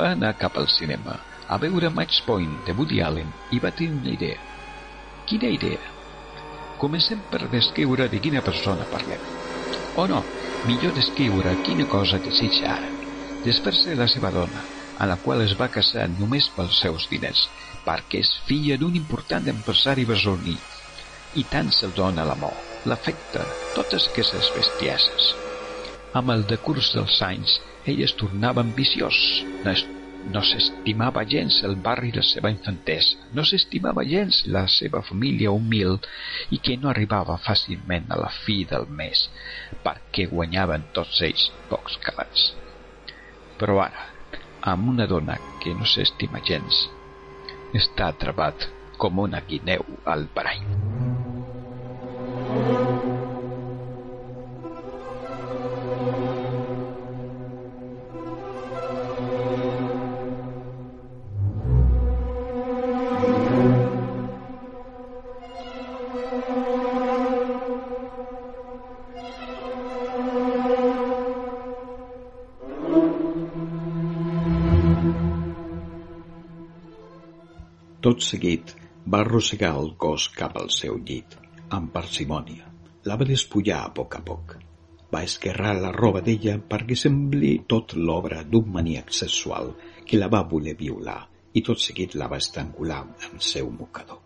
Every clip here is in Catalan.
va anar cap al cinema a veure Match Point de Woody Allen i va tenir una idea. Quina idea? Comencem per descriure de quina persona parlem. O no, millor descriure quina cosa desitja ara. Desfer-se la seva dona, a la qual es va casar només pels seus diners, perquè és filla d'un important empresari besoní, i tant se'l dona l'amor, l'afecte, totes aquestes bestieses. Amb el decurs dels anys, ell es tornava ambiciós, no, es, no s'estimava gens el barri de la seva infantesa, no s'estimava gens la seva família humil i que no arribava fàcilment a la fi del mes perquè guanyaven tots ells pocs calats. Però ara, amb una dona que no s'estima gens, està trebat com una guineu al parany. Tot seguit va arrossegar el cos cap al seu llit, amb parsimònia. La va despullar a poc a poc. Va esquerrar la roba d'ella perquè sembli tot l'obra d'un maníac sexual que la va voler violar i tot seguit la va estrangular amb seu mocador.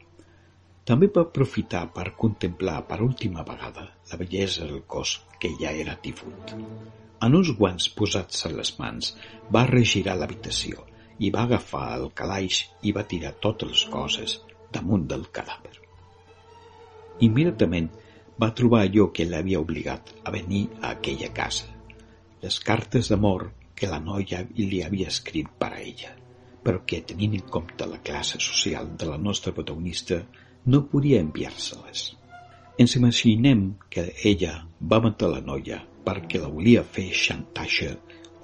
També va aprofitar per contemplar per última vegada la bellesa del cos que ja era tifut. En uns guants posats a les mans va regirar l'habitació i va agafar el calaix i va tirar totes les coses damunt del cadàver. Immediatament va trobar allò que l'havia obligat a venir a aquella casa, les cartes d'amor que la noia li havia escrit per a ella, però que, tenint en compte la classe social de la nostra protagonista, no podia enviar-se-les. Ens imaginem que ella va matar la noia perquè la volia fer xantatge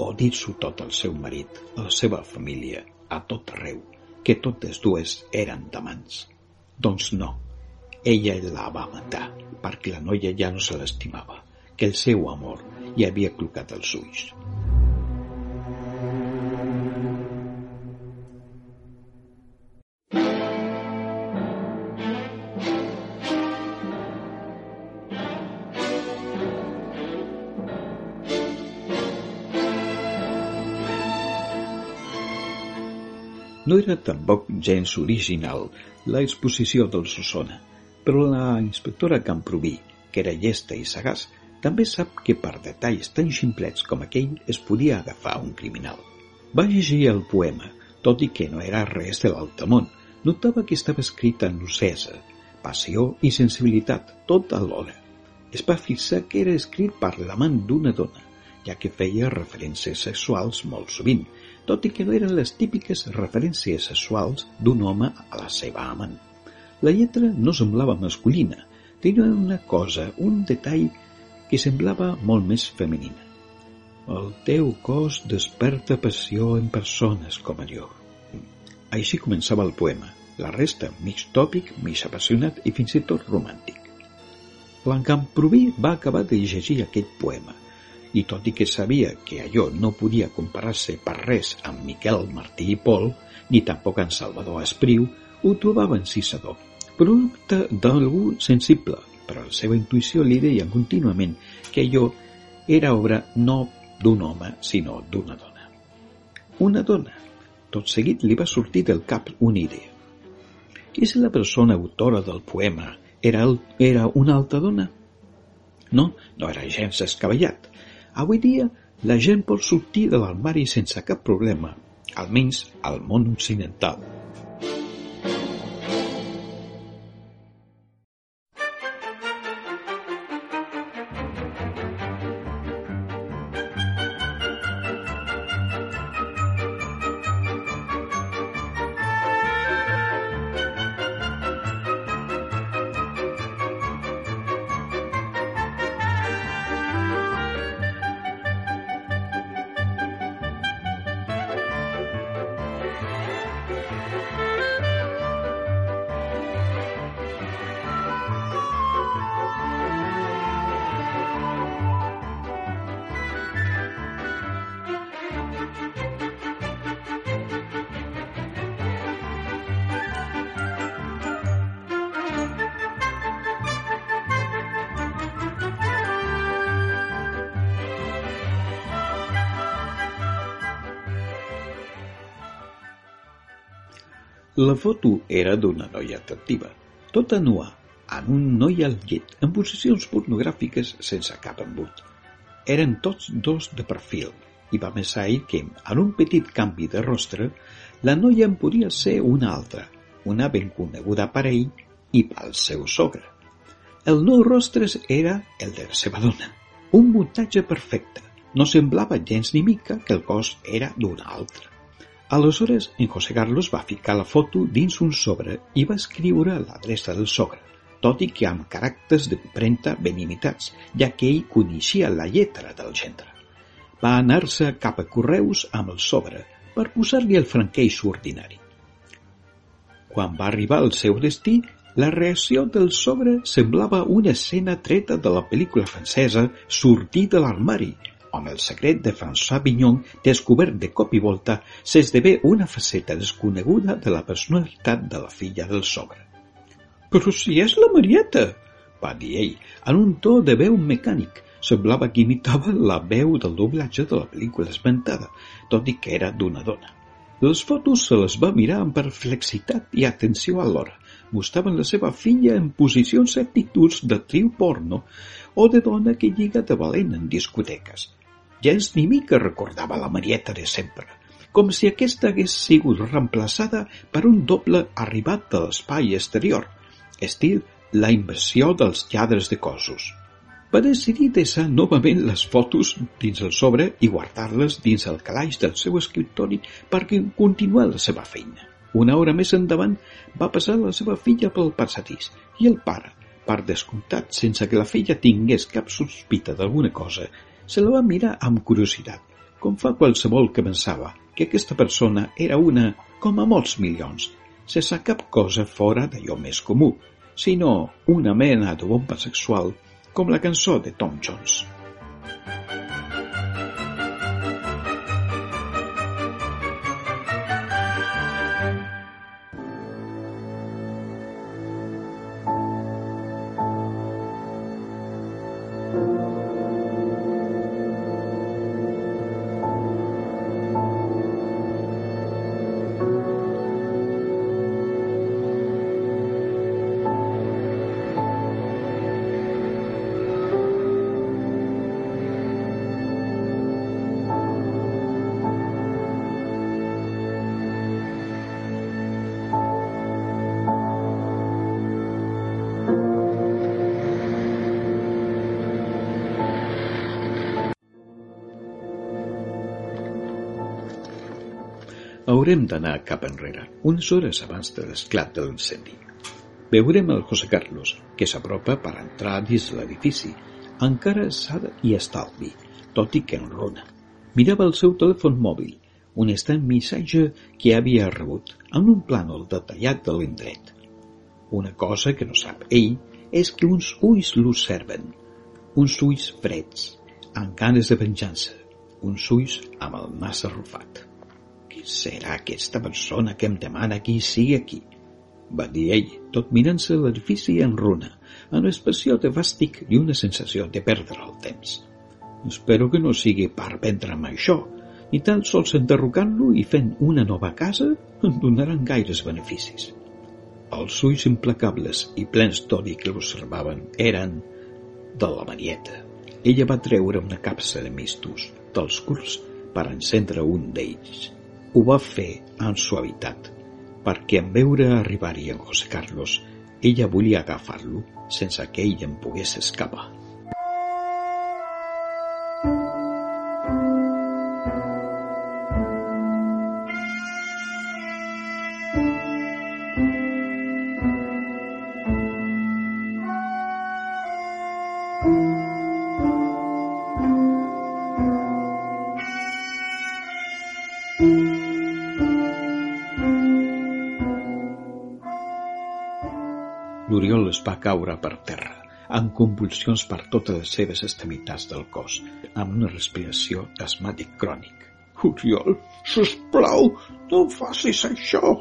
o dir-s'ho tot al seu marit, a la seva família, a tot arreu, que totes dues eren d'amants. Doncs no, ella la va matar perquè la noia ja no se l'estimava, que el seu amor hi havia clocat els ulls. No era tampoc gens original la exposició del Susona, però la inspectora Camproví, que era llesta i sagaç, també sap que per detalls tan ximplets com aquell es podia agafar un criminal. Va llegir el poema, tot i que no era res de l'altamont. Notava que estava escrit en lucesa, passió i sensibilitat, tot alhora. Es va fixar que era escrit per l'amant d'una dona, ja que feia referències sexuals molt sovint, tot i que no eren les típiques referències sexuals d'un home a la seva amant. La lletra no semblava masculina, tenia una cosa, un detall que semblava molt més femenina. El teu cos desperta passió en persones com allò. Així començava el poema, la resta mig tòpic, mig apassionat i fins i tot romàntic. L'encamproví va acabar de llegir aquell poema i tot i que sabia que allò no podia comparar-se per res amb Miquel Martí i Pol, ni tampoc amb Salvador Espriu, ho trobava encisador, producte d'algú sensible, però la seva intuïció li deia contínuament que allò era obra no d'un home, sinó d'una dona. Una dona. Tot seguit li va sortir del cap una idea. I si la persona autora del poema era, el, era una altra dona? No, no era gens escavallat. Avui dia la gent pot sortir de l'armari sense cap problema, almenys al món occidental. La foto era d'una noia atractiva, tota nua, amb un noi al llit, en posicions pornogràfiques sense cap embut. Eren tots dos de perfil, i va més ahir que, en un petit canvi de rostre, la noia en podia ser una altra, una ben coneguda per ell i pel seu sogre. El nou rostres era el de la seva dona, un muntatge perfecte. No semblava gens ni mica que el cos era d'una altra. Aleshores, en José Carlos va ficar la foto dins un sobre i va escriure l'adreça del sogre, tot i que amb caràcters d'empremta ben imitats, ja que ell coneixia la lletra del gendre. Va anar-se cap a Correus amb el sobre per posar-li el franqueix ordinari. Quan va arribar al seu destí, la reacció del sobre semblava una escena treta de la pel·lícula francesa Sortir de l'armari, on el secret de François Vignon, descobert de cop i volta, s'esdevé una faceta desconeguda de la personalitat de la filla del sogre. «Però si és la Marieta!» va dir ell, en un to de veu mecànic. Semblava que imitava la veu del doblatge de la pel·lícula esmentada, tot i que era d'una dona. Les fotos se les va mirar amb perplexitat i atenció alhora. Mostraven la seva filla en posicions i actituds de triu porno o de dona que lliga de valent en discoteques. Gens ni mica recordava la Marieta de sempre, com si aquesta hagués sigut reemplaçada per un doble arribat de l'espai exterior, estil la inversió dels lladres de cossos. Va decidir deixar novament les fotos dins el sobre i guardar-les dins el calaix del seu escriptori perquè continuar la seva feina. Una hora més endavant va passar la seva filla pel passadís i el pare, per descomptat, sense que la filla tingués cap sospita d'alguna cosa, se la va mirar amb curiositat, com fa qualsevol que pensava que aquesta persona era una com a molts milions, sense cap cosa fora d'allò més comú, sinó una mena de bomba sexual com la cançó de Tom Jones. Haurem d'anar cap enrere, unes hores abans de l'esclat de l'incendi. Veurem el José Carlos, que s'apropa per entrar dins l'edifici. Encara s'ha i estalvi, tot i que enrona. Mirava el seu telèfon mòbil, un estrany missatge que havia rebut, amb un plànol detallat de l'indret. Una cosa que no sap ell és que uns ulls l'observen, uns ulls freds, amb ganes de venjança, uns ulls amb el nas arrufat. Serà aquesta persona que em demana qui sigui aquí? Va dir ell, tot mirant-se l'edifici en runa, amb expressió de fàstic i una sensació de perdre el temps. Espero que no sigui per vendre'm això, ni tan sols enderrocant-lo i fent una nova casa em donaran gaires beneficis. Els ulls implacables i plens d'odi que l'observaven eren de la Marieta. Ella va treure una capsa de mistos dels curs per encendre un d'ells ho va fer amb suavitat, perquè en veure arribar-hi en José Carlos, ella volia agafar-lo sense que ell en pogués escapar. Va caure per terra, amb convulsions per totes les seves extremitats del cos, amb una respiració asmàtic crònic. Oriol, sisplau, no facis això!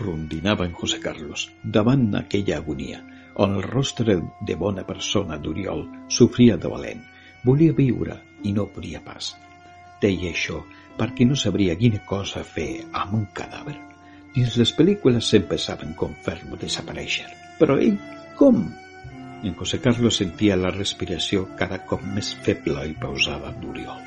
rondinava en José Carlos, davant aquella agonia, on el rostre de bona persona d'Oriol sofria de valent. Volia viure i no podia pas. Deia això perquè no sabria quina cosa fer amb un cadàver. Dins les pel·lícules sempre saben com fer-lo desaparèixer. Però ell, En José Carlos sentia la respiració cada cop més feble i pausada d'Oriol.